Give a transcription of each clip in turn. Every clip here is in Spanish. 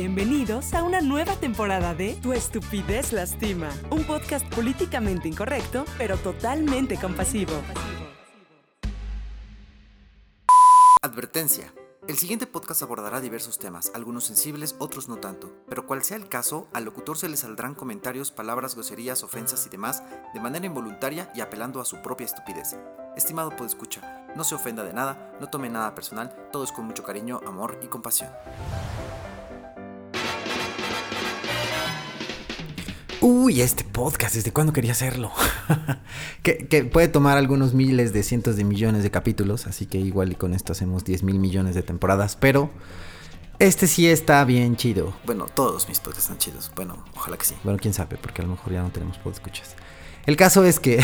Bienvenidos a una nueva temporada de Tu estupidez lastima, un podcast políticamente incorrecto, pero totalmente compasivo. Advertencia. El siguiente podcast abordará diversos temas, algunos sensibles, otros no tanto, pero cual sea el caso, al locutor se le saldrán comentarios, palabras, groserías, ofensas y demás de manera involuntaria y apelando a su propia estupidez. Estimado escucha, no se ofenda de nada, no tome nada personal, todo es con mucho cariño, amor y compasión. Uy, este podcast, ¿desde cuándo quería hacerlo? que, puede tomar algunos miles de cientos de millones de capítulos, así que igual y con esto hacemos 10 mil millones de temporadas, pero este sí está bien chido. Bueno, todos mis podcasts están chidos. Bueno, ojalá que sí. Bueno, quién sabe, porque a lo mejor ya no tenemos escuchas. El caso es que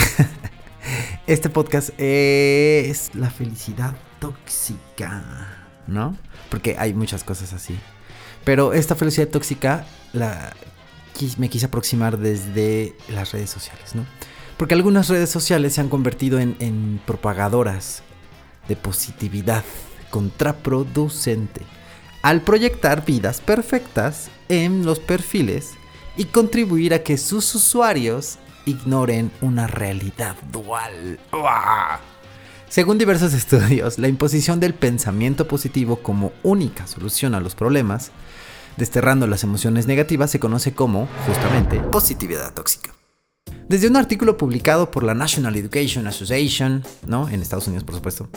este podcast es la felicidad tóxica, ¿no? Porque hay muchas cosas así. Pero esta felicidad tóxica la me quise aproximar desde las redes sociales, ¿no? Porque algunas redes sociales se han convertido en, propagadoras de positividad contraproducente al proyectar vidas perfectas en los perfiles y contribuir a que sus usuarios ignoren una realidad dual. Según diversos estudios, la imposición del pensamiento positivo como única solución a los problemas desterrando las emociones negativas, se conoce como, justamente, positividad tóxica. Desde un artículo publicado por la National Education Association, ¿no? En Estados Unidos, por supuesto,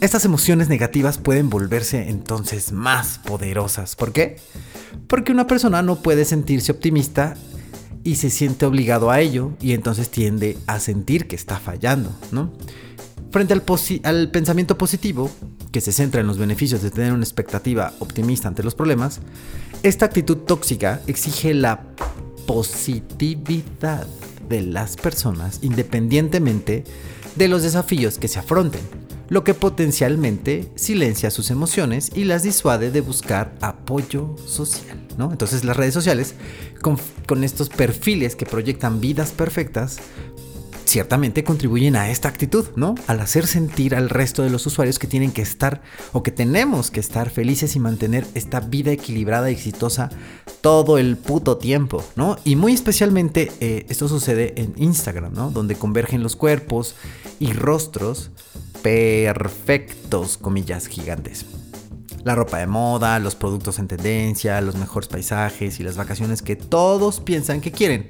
estas emociones negativas pueden volverse entonces más poderosas. ¿Por qué? Porque una persona no puede sentirse optimista y se siente obligado a ello y entonces tiende a sentir que está fallando, ¿no? Frente al, pensamiento positivo, que se centra en los beneficios de tener una expectativa optimista ante los problemas, esta actitud tóxica exige la positividad de las personas independientemente de los desafíos que se afronten, lo que potencialmente silencia sus emociones y las disuade de buscar apoyo social. ¿no? Entonces las redes sociales, con estos perfiles que proyectan vidas perfectas, ciertamente contribuyen a esta actitud, ¿no? Al hacer sentir al resto de los usuarios que tienen que estar o que tenemos que estar felices y mantener esta vida equilibrada y exitosa todo el puto tiempo, ¿no? Y muy especialmente eh, esto sucede en Instagram, ¿no? Donde convergen los cuerpos y rostros perfectos, comillas gigantes. La ropa de moda, los productos en tendencia, los mejores paisajes y las vacaciones que todos piensan que quieren.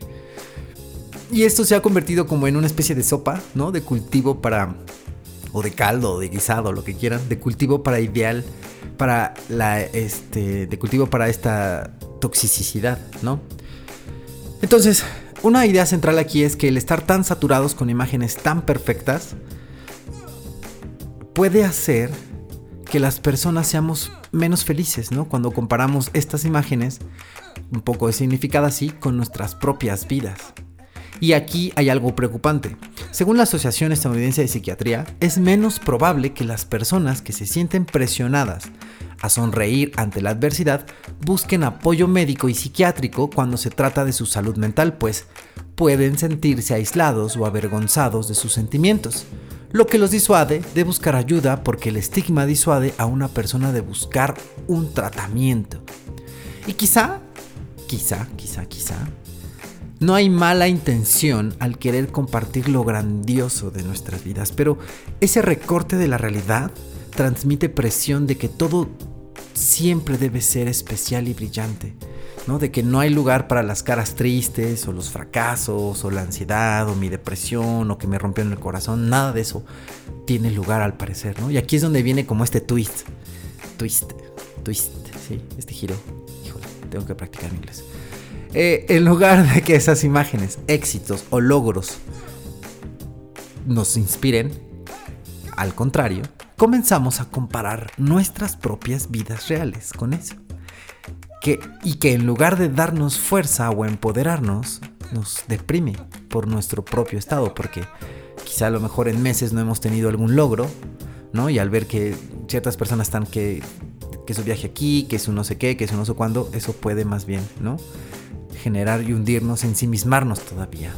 Y esto se ha convertido como en una especie de sopa, ¿no? De cultivo para... O de caldo, de guisado, lo que quieran. De cultivo para ideal, para la... Este... De cultivo para esta toxicidad, ¿no? Entonces, una idea central aquí es que el estar tan saturados con imágenes tan perfectas puede hacer que las personas seamos menos felices, ¿no? Cuando comparamos estas imágenes, un poco significado así, con nuestras propias vidas. Y aquí hay algo preocupante. Según la Asociación Estadounidense de Psiquiatría, es menos probable que las personas que se sienten presionadas a sonreír ante la adversidad busquen apoyo médico y psiquiátrico cuando se trata de su salud mental, pues pueden sentirse aislados o avergonzados de sus sentimientos, lo que los disuade de buscar ayuda porque el estigma disuade a una persona de buscar un tratamiento. Y quizá, quizá, quizá, quizá, no hay mala intención al querer compartir lo grandioso de nuestras vidas, pero ese recorte de la realidad transmite presión de que todo siempre debe ser especial y brillante, ¿no? De que no hay lugar para las caras tristes o los fracasos o la ansiedad o mi depresión o que me rompió en el corazón, nada de eso tiene lugar al parecer, ¿no? Y aquí es donde viene como este twist, twist, twist, sí, este giro. Híjole, tengo que practicar inglés. Eh, en lugar de que esas imágenes, éxitos o logros nos inspiren, al contrario, comenzamos a comparar nuestras propias vidas reales con eso. Y que en lugar de darnos fuerza o empoderarnos, nos deprime por nuestro propio estado, porque quizá a lo mejor en meses no hemos tenido algún logro, ¿no? Y al ver que ciertas personas están que, que su viaje aquí, que su no sé qué, que su no sé cuándo, eso puede más bien, ¿no? Generar y hundirnos, ensimismarnos todavía.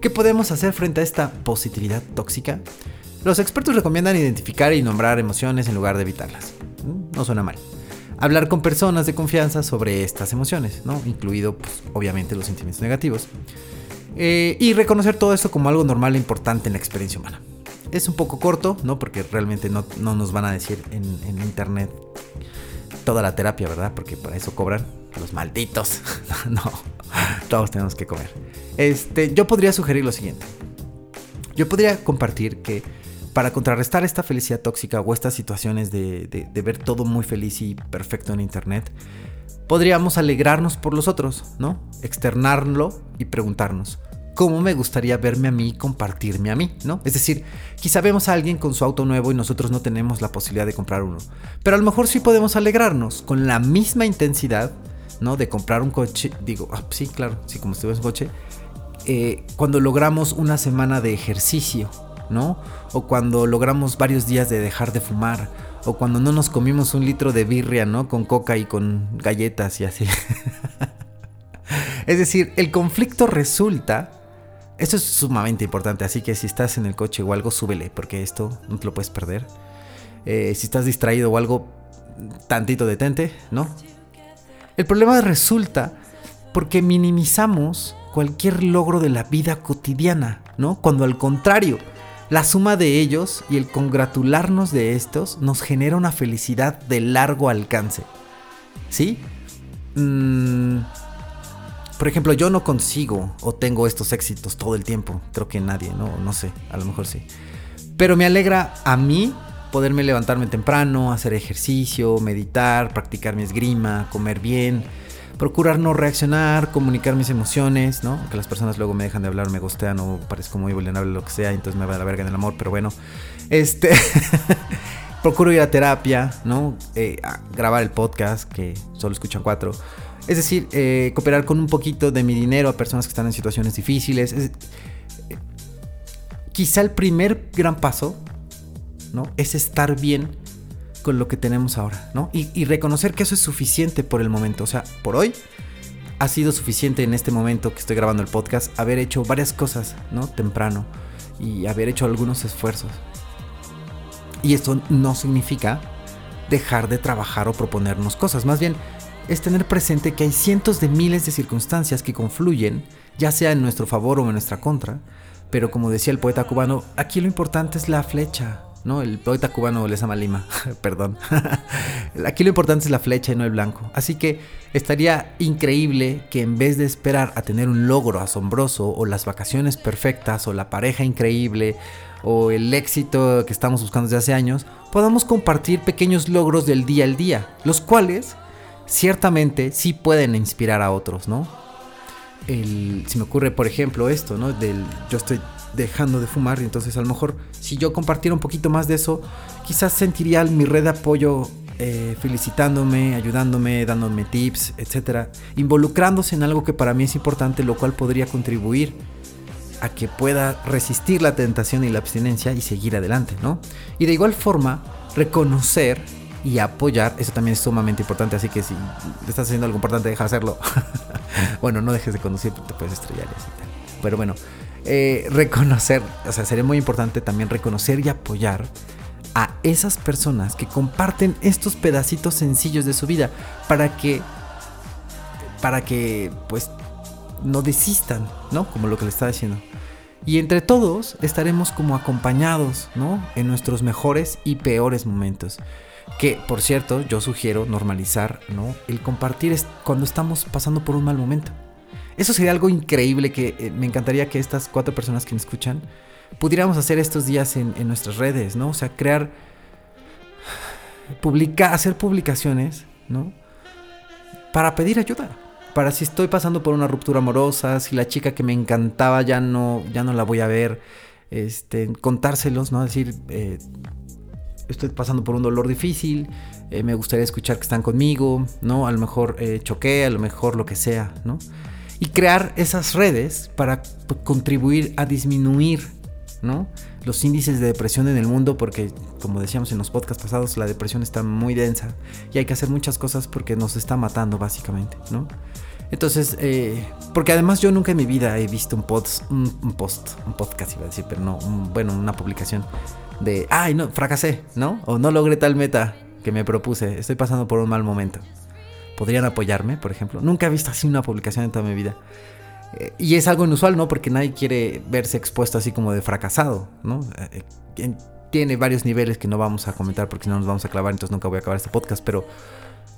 ¿Qué podemos hacer frente a esta positividad tóxica? Los expertos recomiendan identificar y nombrar emociones en lugar de evitarlas. No suena mal. Hablar con personas de confianza sobre estas emociones, ¿no? Incluido, pues, obviamente, los sentimientos negativos. Eh, y reconocer todo esto como algo normal e importante en la experiencia humana. Es un poco corto, ¿no? Porque realmente no, nos van a decir en, en, internet toda la terapia, ¿verdad? Porque para eso cobran los malditos. no, todos tenemos que comer. Este, yo podría sugerir lo siguiente. Yo podría compartir que para contrarrestar esta felicidad tóxica o estas situaciones de, ver todo muy feliz y perfecto en internet, podríamos alegrarnos por los otros, ¿no? Externarlo y preguntarnos, ¿cómo me gustaría verme a mí y compartirme a mí, ¿no? Es decir, quizá vemos a alguien con su auto nuevo y nosotros no tenemos la posibilidad de comprar uno, pero a lo mejor sí podemos alegrarnos con la misma intensidad, ¿no? De comprar un coche, digo, ah, sí, claro, sí, como estuve en coche, eh, cuando logramos una semana de ejercicio, ¿no? O cuando logramos varios días de dejar de fumar, o cuando no nos comimos un litro de birria, ¿no? Con coca y con galletas y así. es decir, el conflicto resulta... Esto es sumamente importante, así que si estás en el coche o algo, súbele, porque esto no te lo puedes perder. Eh, si estás distraído o algo, tantito detente, ¿no? El problema resulta porque minimizamos cualquier logro de la vida cotidiana, ¿no? Cuando al contrario, la suma de ellos y el congratularnos de estos nos genera una felicidad de largo alcance. ¿Sí? Mm, por ejemplo, yo no consigo o tengo estos éxitos todo el tiempo. Creo que nadie, no, no sé, a lo mejor sí. Pero me alegra a mí poderme levantarme temprano, hacer ejercicio, meditar, practicar mi esgrima, comer bien procurar no reaccionar, comunicar mis emociones, ¿no? Que las personas luego me dejan de hablar, me gustean o parezco muy vulnerable, lo que sea, entonces me va a la verga en el amor, pero bueno. Este. procuro ir a terapia, ¿no? Eh, grabar el podcast, que solo escuchan cuatro. Es decir, eh, cooperar con un poquito de mi dinero a personas que están en situaciones difíciles. Eh, quizá el primer gran paso, ¿no? Es estar bien con lo que tenemos ahora. Y, reconocer que eso es suficiente por el momento. O sea, por hoy ha sido suficiente en este momento que estoy grabando el podcast haber hecho varias cosas, ¿no? Temprano y haber hecho algunos esfuerzos. Y esto no significa dejar de trabajar o proponernos cosas. Más bien, es tener presente que hay cientos de miles de circunstancias que confluyen, ya sea en nuestro favor o en nuestra contra. Pero como decía el poeta cubano, aquí lo importante es la flecha, El poeta cubano Lezama Lima, perdón. Aquí lo importante es la flecha y no el blanco. Así que estaría increíble que en vez de esperar a tener un logro asombroso o las vacaciones perfectas o la pareja increíble o el éxito que estamos buscando desde hace años, podamos compartir pequeños logros del día al día, los cuales ciertamente sí pueden inspirar a otros, ¿no? El, si me ocurre, por ejemplo, esto, ¿no? Del yo estoy dejando de fumar y entonces a lo mejor si yo compartiera un poquito más de eso, quizás sentiría mi red de apoyo eh, felicitándome, ayudándome, dándome tips, etcétera, involucrándose en algo que para mí es importante, lo cual podría contribuir a que pueda resistir la tentación y la abstinencia y seguir adelante, ¿no? Y de igual forma, reconocer y apoyar, eso también es sumamente importante, así que si estás haciendo algo importante, deja de hacerlo. bueno, no dejes de conducir, te puedes estrellar y así. Pero bueno, eh, reconocer, o sea, sería muy importante también reconocer y apoyar a esas personas que comparten estos pedacitos sencillos de su vida para que, para que, pues, no desistan, ¿no? Como lo que le estaba diciendo. Y entre todos estaremos como acompañados, ¿no? En nuestros mejores y peores momentos. Que, por cierto, yo sugiero normalizar, ¿no? El compartir es cuando estamos pasando por un mal momento. Eso sería algo increíble que eh, me encantaría que estas cuatro personas que me escuchan pudiéramos hacer estos días en, nuestras redes, ¿no? O sea, crear, publicar, hacer publicaciones, ¿no? Para pedir ayuda. Para si estoy pasando por una ruptura amorosa, si la chica que me encantaba ya no, ya no la voy a ver, este, contárselos, ¿no? Decir, eh, estoy pasando por un dolor difícil, eh, me gustaría escuchar que están conmigo, ¿no? A lo mejor choqué, a lo mejor lo que sea, ¿no? Y crear esas redes para contribuir a disminuir ¿no? los índices de depresión en el mundo porque como decíamos en los podcasts pasados la depresión está muy densa y hay que hacer muchas cosas porque nos está matando básicamente ¿no? entonces eh, porque además yo nunca en mi vida he visto un post un, post un podcast iba a decir pero no bueno una publicación de ay no fracasé no o no logré tal meta que me propuse, estoy pasando por un mal momento. ¿Podrían apoyarme, por ejemplo? Nunca he visto así una publicación en toda mi vida. Eh, y es algo inusual, ¿no? Porque nadie quiere verse expuesto así como de fracasado, ¿no? Eh, eh, tiene varios niveles que no vamos a comentar porque si no nos vamos a clavar, entonces nunca voy a acabar este podcast, pero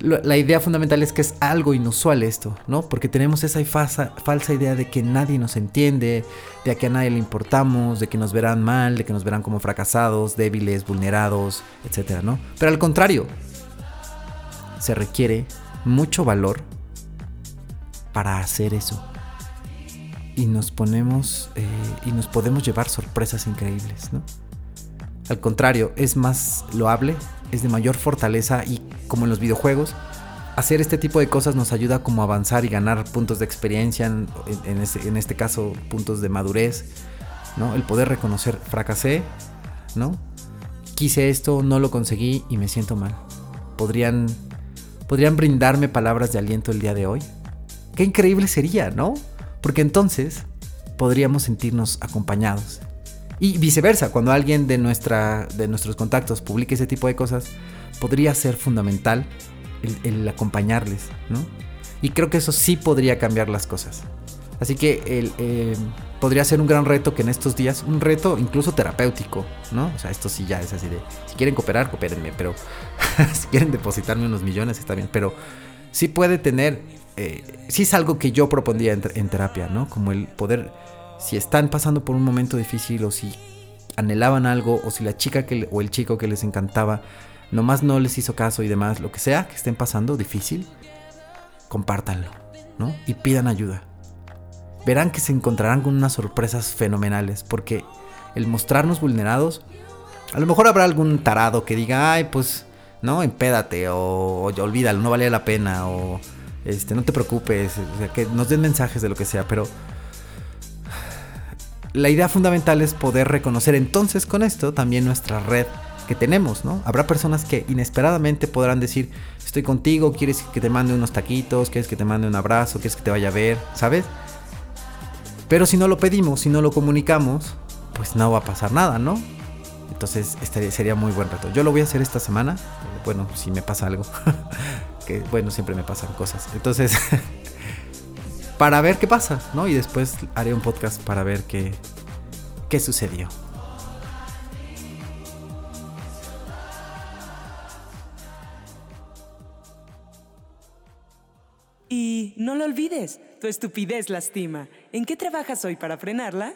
la idea fundamental es que es algo inusual esto, ¿no? Porque tenemos esa falsa, falsa idea de que nadie nos entiende, de que a nadie le importamos, de que nos verán mal, de que nos verán como fracasados, débiles, vulnerados, etcétera, ¿no? Pero al contrario, se requiere mucho valor para hacer eso. Y nos ponemos eh, y nos podemos llevar sorpresas increíbles, ¿no? Al contrario, es más loable, es de mayor fortaleza y como en los videojuegos, hacer este tipo de cosas nos ayuda como avanzar y ganar puntos de experiencia, en, en, este, caso puntos de madurez, ¿no? El poder reconocer, fracasé, ¿no? Quise esto, no lo conseguí y me siento mal. Podrían, podrían brindarme palabras de aliento el día de hoy. Qué increíble sería, ¿no? Porque entonces podríamos sentirnos acompañados y viceversa, cuando alguien de, nuestra, de nuestros contactos publique ese tipo de cosas, podría ser fundamental el, acompañarles, ¿no? Y creo que eso sí podría cambiar las cosas. Así que el, eh, podría ser un gran reto que en estos días, un reto incluso terapéutico, ¿no? O sea, esto sí ya es así de, si quieren cooperar, coopérenme, pero si quieren depositarme unos millones está bien, pero sí puede tener, eh, sí es algo que yo propondría en, terapia, ¿no? Como el poder si están pasando por un momento difícil o si anhelaban algo o si la chica que, o el chico que les encantaba nomás no les hizo caso y demás, lo que sea que estén pasando difícil, compártanlo, ¿no? Y pidan ayuda. Verán que se encontrarán con unas sorpresas fenomenales porque el mostrarnos vulnerados, a lo mejor habrá algún tarado que diga, ay, pues, no, empédate o, o olvídalo, no vale la pena o este, no te preocupes, o sea, que nos den mensajes de lo que sea, pero la idea fundamental es poder reconocer entonces con esto también nuestra red que tenemos, ¿no? Habrá personas que inesperadamente podrán decir, estoy contigo, quieres que te mande unos taquitos, quieres que te mande un abrazo, quieres que te vaya a ver, ¿sabes? Pero si no lo pedimos, si no lo comunicamos, pues no va a pasar nada, ¿no? Entonces este sería muy buen reto. Yo lo voy a hacer esta semana, bueno, si me pasa algo, que bueno, siempre me pasan cosas. Entonces para ver qué pasa, ¿no? Y después haré un podcast para ver qué, qué sucedió. Y no lo olvides, tu estupidez lastima. ¿En qué trabajas hoy para frenarla?